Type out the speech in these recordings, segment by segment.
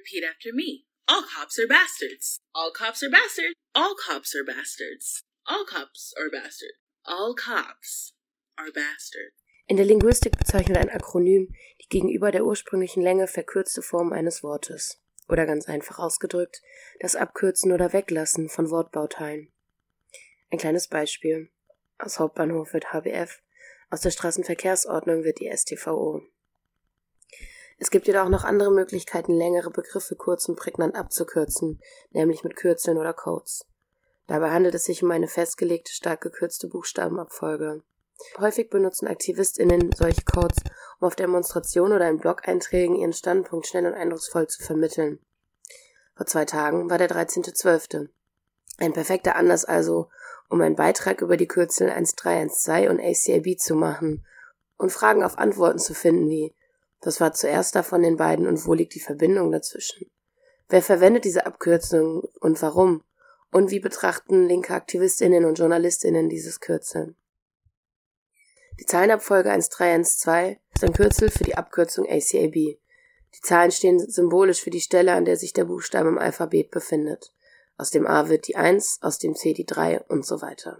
Repeat after me. All cops are bastards. All cops are bastards. All cops are bastards. All cops are bastards. All cops are bastards. In der Linguistik bezeichnet ein Akronym die gegenüber der ursprünglichen Länge verkürzte Form eines Wortes. Oder ganz einfach ausgedrückt, das Abkürzen oder Weglassen von Wortbauteilen. Ein kleines Beispiel. Aus Hauptbahnhof wird HBF, aus der Straßenverkehrsordnung wird die STVO. Es gibt jedoch noch andere Möglichkeiten, längere Begriffe kurz und prägnant abzukürzen, nämlich mit Kürzeln oder Codes. Dabei handelt es sich um eine festgelegte, stark gekürzte Buchstabenabfolge. Häufig benutzen AktivistInnen solche Codes, um auf Demonstrationen oder in Blog-Einträgen ihren Standpunkt schnell und eindrucksvoll zu vermitteln. Vor zwei Tagen war der 13.12. Ein perfekter Anlass also, um einen Beitrag über die Kürzel 1312 und ACAB zu machen und Fragen auf Antworten zu finden wie das war zuerst da von den beiden und wo liegt die Verbindung dazwischen? Wer verwendet diese Abkürzung und warum? Und wie betrachten linke Aktivistinnen und Journalistinnen dieses Kürzel? Die Zahlenabfolge 1312 ist ein Kürzel für die Abkürzung ACAB. Die Zahlen stehen symbolisch für die Stelle, an der sich der Buchstabe im Alphabet befindet. Aus dem A wird die 1, aus dem C die 3 und so weiter.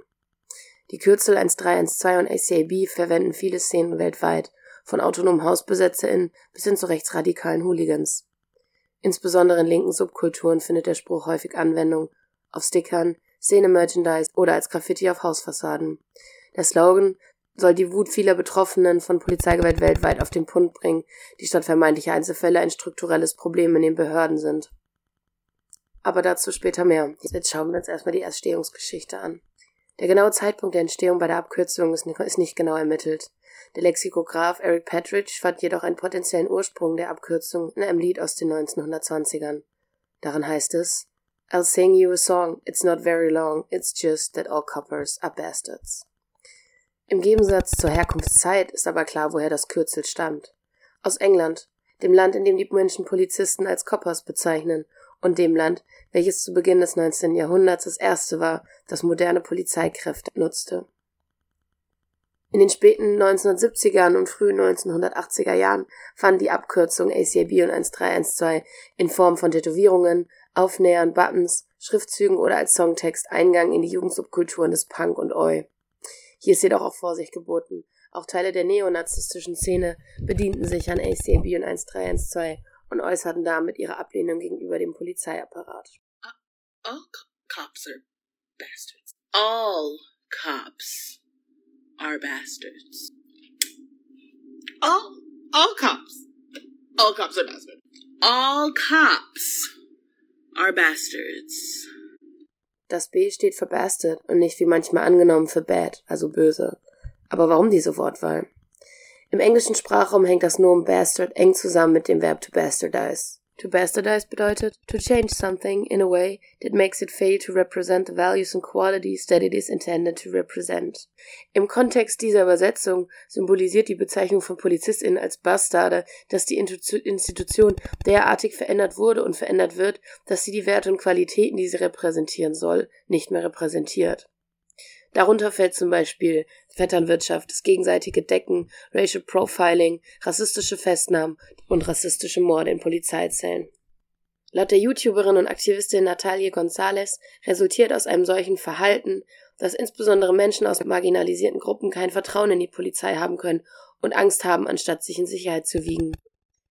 Die Kürzel 1312 und ACAB verwenden viele Szenen weltweit von autonomen HausbesetzerInnen bis hin zu rechtsradikalen Hooligans. Insbesondere in linken Subkulturen findet der Spruch häufig Anwendung auf Stickern, Szene-Merchandise oder als Graffiti auf Hausfassaden. Der Slogan soll die Wut vieler Betroffenen von Polizeigewalt weltweit auf den Punkt bringen, die statt vermeintlicher Einzelfälle ein strukturelles Problem in den Behörden sind. Aber dazu später mehr. Jetzt schauen wir uns erstmal die Erstehungsgeschichte an. Der genaue Zeitpunkt der Entstehung bei der Abkürzung ist nicht genau ermittelt. Der Lexikograph Eric Patridge fand jedoch einen potenziellen Ursprung der Abkürzung in einem Lied aus den 1920ern. Darin heißt es I'll sing you a song, it's not very long, it's just that all coppers are bastards. Im Gegensatz zur Herkunftszeit ist aber klar, woher das Kürzel stammt. Aus England, dem Land, in dem die Menschen Polizisten als Coppers bezeichnen, und dem Land, welches zu Beginn des 19. Jahrhunderts das erste war, das moderne Polizeikräfte nutzte. In den späten 1970ern und frühen 1980er Jahren fand die Abkürzung ACAB und 1312 in Form von Tätowierungen, Aufnähern, Buttons, Schriftzügen oder als Songtext Eingang in die Jugendsubkulturen des Punk und Oi. Hier ist jedoch auch Vorsicht geboten. Auch Teile der neonazistischen Szene bedienten sich an ACAB und 1312 und äußerten damit ihre Ablehnung gegenüber dem Polizeiapparat. All cops are bastards. All cops are bastards. All, all cops. All cops are bastards. All cops are bastards. Das B steht für bastard und nicht wie manchmal angenommen für bad, also böse. Aber warum diese Wortwahl? Im englischen Sprachraum hängt das Nomen bastard eng zusammen mit dem Verb to bastardize. To bastardize bedeutet to change something in a way that makes it fail to represent the values and qualities that it is intended to represent. Im Kontext dieser Übersetzung symbolisiert die Bezeichnung von PolizistInnen als Bastarde, dass die Institution derartig verändert wurde und verändert wird, dass sie die Werte und Qualitäten, die sie repräsentieren soll, nicht mehr repräsentiert. Darunter fällt zum Beispiel Vetternwirtschaft, das gegenseitige Decken, Racial Profiling, rassistische Festnahmen und rassistische Morde in Polizeizellen. Laut der YouTuberin und Aktivistin Natalie Gonzalez resultiert aus einem solchen Verhalten, dass insbesondere Menschen aus marginalisierten Gruppen kein Vertrauen in die Polizei haben können und Angst haben, anstatt sich in Sicherheit zu wiegen.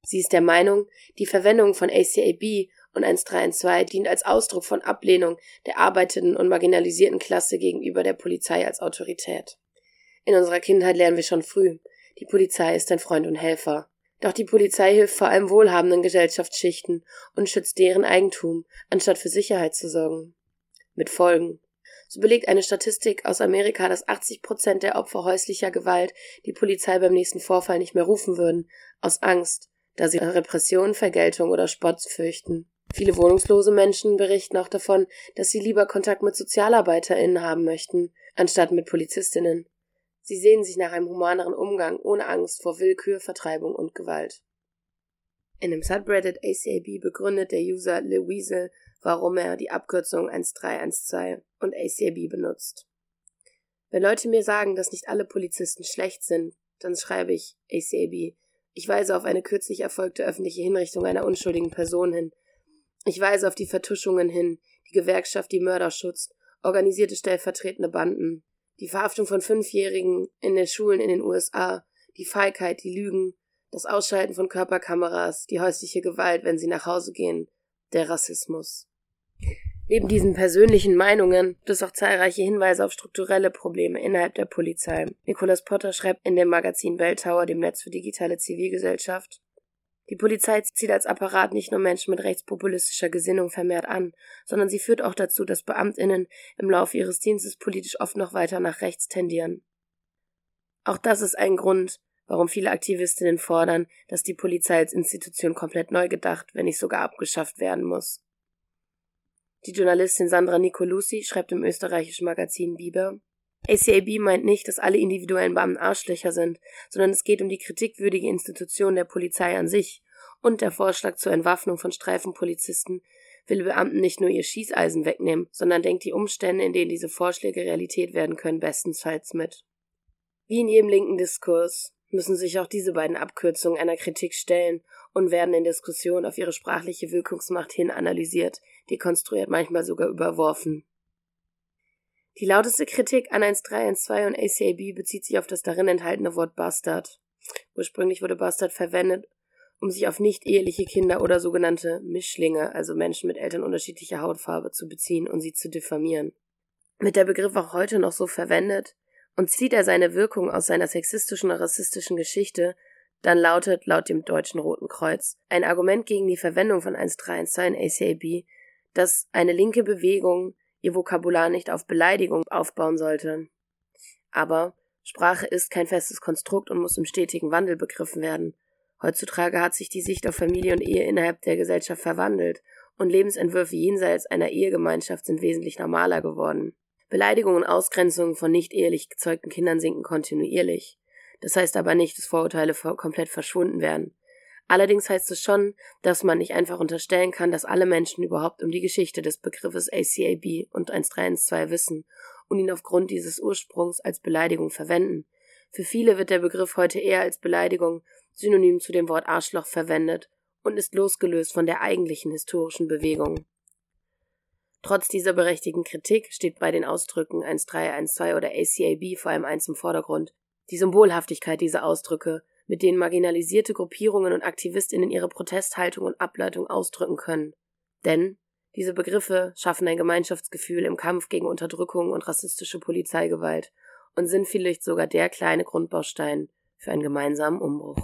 Sie ist der Meinung, die Verwendung von ACAB und 1312 dient als Ausdruck von Ablehnung der arbeitenden und marginalisierten Klasse gegenüber der Polizei als Autorität. In unserer Kindheit lernen wir schon früh, die Polizei ist ein Freund und Helfer. Doch die Polizei hilft vor allem wohlhabenden Gesellschaftsschichten und schützt deren Eigentum, anstatt für Sicherheit zu sorgen. Mit Folgen. So belegt eine Statistik aus Amerika, dass 80 Prozent der Opfer häuslicher Gewalt die Polizei beim nächsten Vorfall nicht mehr rufen würden, aus Angst, da sie Repression, Vergeltung oder Spott fürchten. Viele wohnungslose Menschen berichten auch davon, dass sie lieber Kontakt mit SozialarbeiterInnen haben möchten, anstatt mit PolizistInnen. Sie sehen sich nach einem humaneren Umgang ohne Angst vor Willkür, Vertreibung und Gewalt. In dem Subreddit ACAB begründet der User Louise, warum er die Abkürzung 1312 und ACAB benutzt. Wenn Leute mir sagen, dass nicht alle Polizisten schlecht sind, dann schreibe ich ACAB, Ich weise auf eine kürzlich erfolgte öffentliche Hinrichtung einer unschuldigen Person hin. Ich weise auf die Vertuschungen hin, die Gewerkschaft, die Mörder schützt, organisierte stellvertretende Banden, die Verhaftung von Fünfjährigen in den Schulen in den USA, die Feigheit, die Lügen, das Ausschalten von Körperkameras, die häusliche Gewalt, wenn sie nach Hause gehen, der Rassismus. Neben diesen persönlichen Meinungen gibt es auch zahlreiche Hinweise auf strukturelle Probleme innerhalb der Polizei. Nicholas Potter schreibt in dem Magazin Welltower, dem Netz für digitale Zivilgesellschaft, die Polizei zieht als Apparat nicht nur Menschen mit rechtspopulistischer Gesinnung vermehrt an, sondern sie führt auch dazu, dass Beamtinnen im Laufe ihres Dienstes politisch oft noch weiter nach rechts tendieren. Auch das ist ein Grund, warum viele Aktivistinnen fordern, dass die Polizei als Institution komplett neu gedacht, wenn nicht sogar abgeschafft werden muss. Die Journalistin Sandra Nicolucci schreibt im österreichischen Magazin Biber, ACAB meint nicht, dass alle individuellen Beamten Arschlöcher sind, sondern es geht um die kritikwürdige Institution der Polizei an sich und der Vorschlag zur Entwaffnung von Streifenpolizisten will Beamten nicht nur ihr Schießeisen wegnehmen, sondern denkt die Umstände, in denen diese Vorschläge Realität werden können, bestenfalls mit. Wie in jedem linken Diskurs müssen sich auch diese beiden Abkürzungen einer Kritik stellen und werden in Diskussionen auf ihre sprachliche Wirkungsmacht hin analysiert, dekonstruiert, manchmal sogar überworfen. Die lauteste Kritik an 1312 und ACAB bezieht sich auf das darin enthaltene Wort Bastard. Ursprünglich wurde Bastard verwendet, um sich auf nicht-eheliche Kinder oder sogenannte Mischlinge, also Menschen mit Eltern unterschiedlicher Hautfarbe, zu beziehen und sie zu diffamieren. Wird der Begriff auch heute noch so verwendet und zieht er seine Wirkung aus seiner sexistischen und rassistischen Geschichte, dann lautet laut dem Deutschen Roten Kreuz ein Argument gegen die Verwendung von 1312 in ACAB, dass eine linke Bewegung ihr Vokabular nicht auf Beleidigung aufbauen sollte. Aber Sprache ist kein festes Konstrukt und muss im stetigen Wandel begriffen werden. Heutzutage hat sich die Sicht auf Familie und Ehe innerhalb der Gesellschaft verwandelt und Lebensentwürfe jenseits einer Ehegemeinschaft sind wesentlich normaler geworden. Beleidigungen und Ausgrenzungen von nicht ehelich gezeugten Kindern sinken kontinuierlich. Das heißt aber nicht, dass Vorurteile komplett verschwunden werden. Allerdings heißt es schon, dass man nicht einfach unterstellen kann, dass alle Menschen überhaupt um die Geschichte des Begriffes ACAB und 1312 wissen und ihn aufgrund dieses Ursprungs als Beleidigung verwenden. Für viele wird der Begriff heute eher als Beleidigung synonym zu dem Wort Arschloch verwendet und ist losgelöst von der eigentlichen historischen Bewegung. Trotz dieser berechtigten Kritik steht bei den Ausdrücken 1312 oder ACAB vor allem eins im Vordergrund. Die Symbolhaftigkeit dieser Ausdrücke, mit denen marginalisierte Gruppierungen und Aktivistinnen ihre Protesthaltung und Ableitung ausdrücken können. Denn diese Begriffe schaffen ein Gemeinschaftsgefühl im Kampf gegen Unterdrückung und rassistische Polizeigewalt und sind vielleicht sogar der kleine Grundbaustein für einen gemeinsamen Umbruch.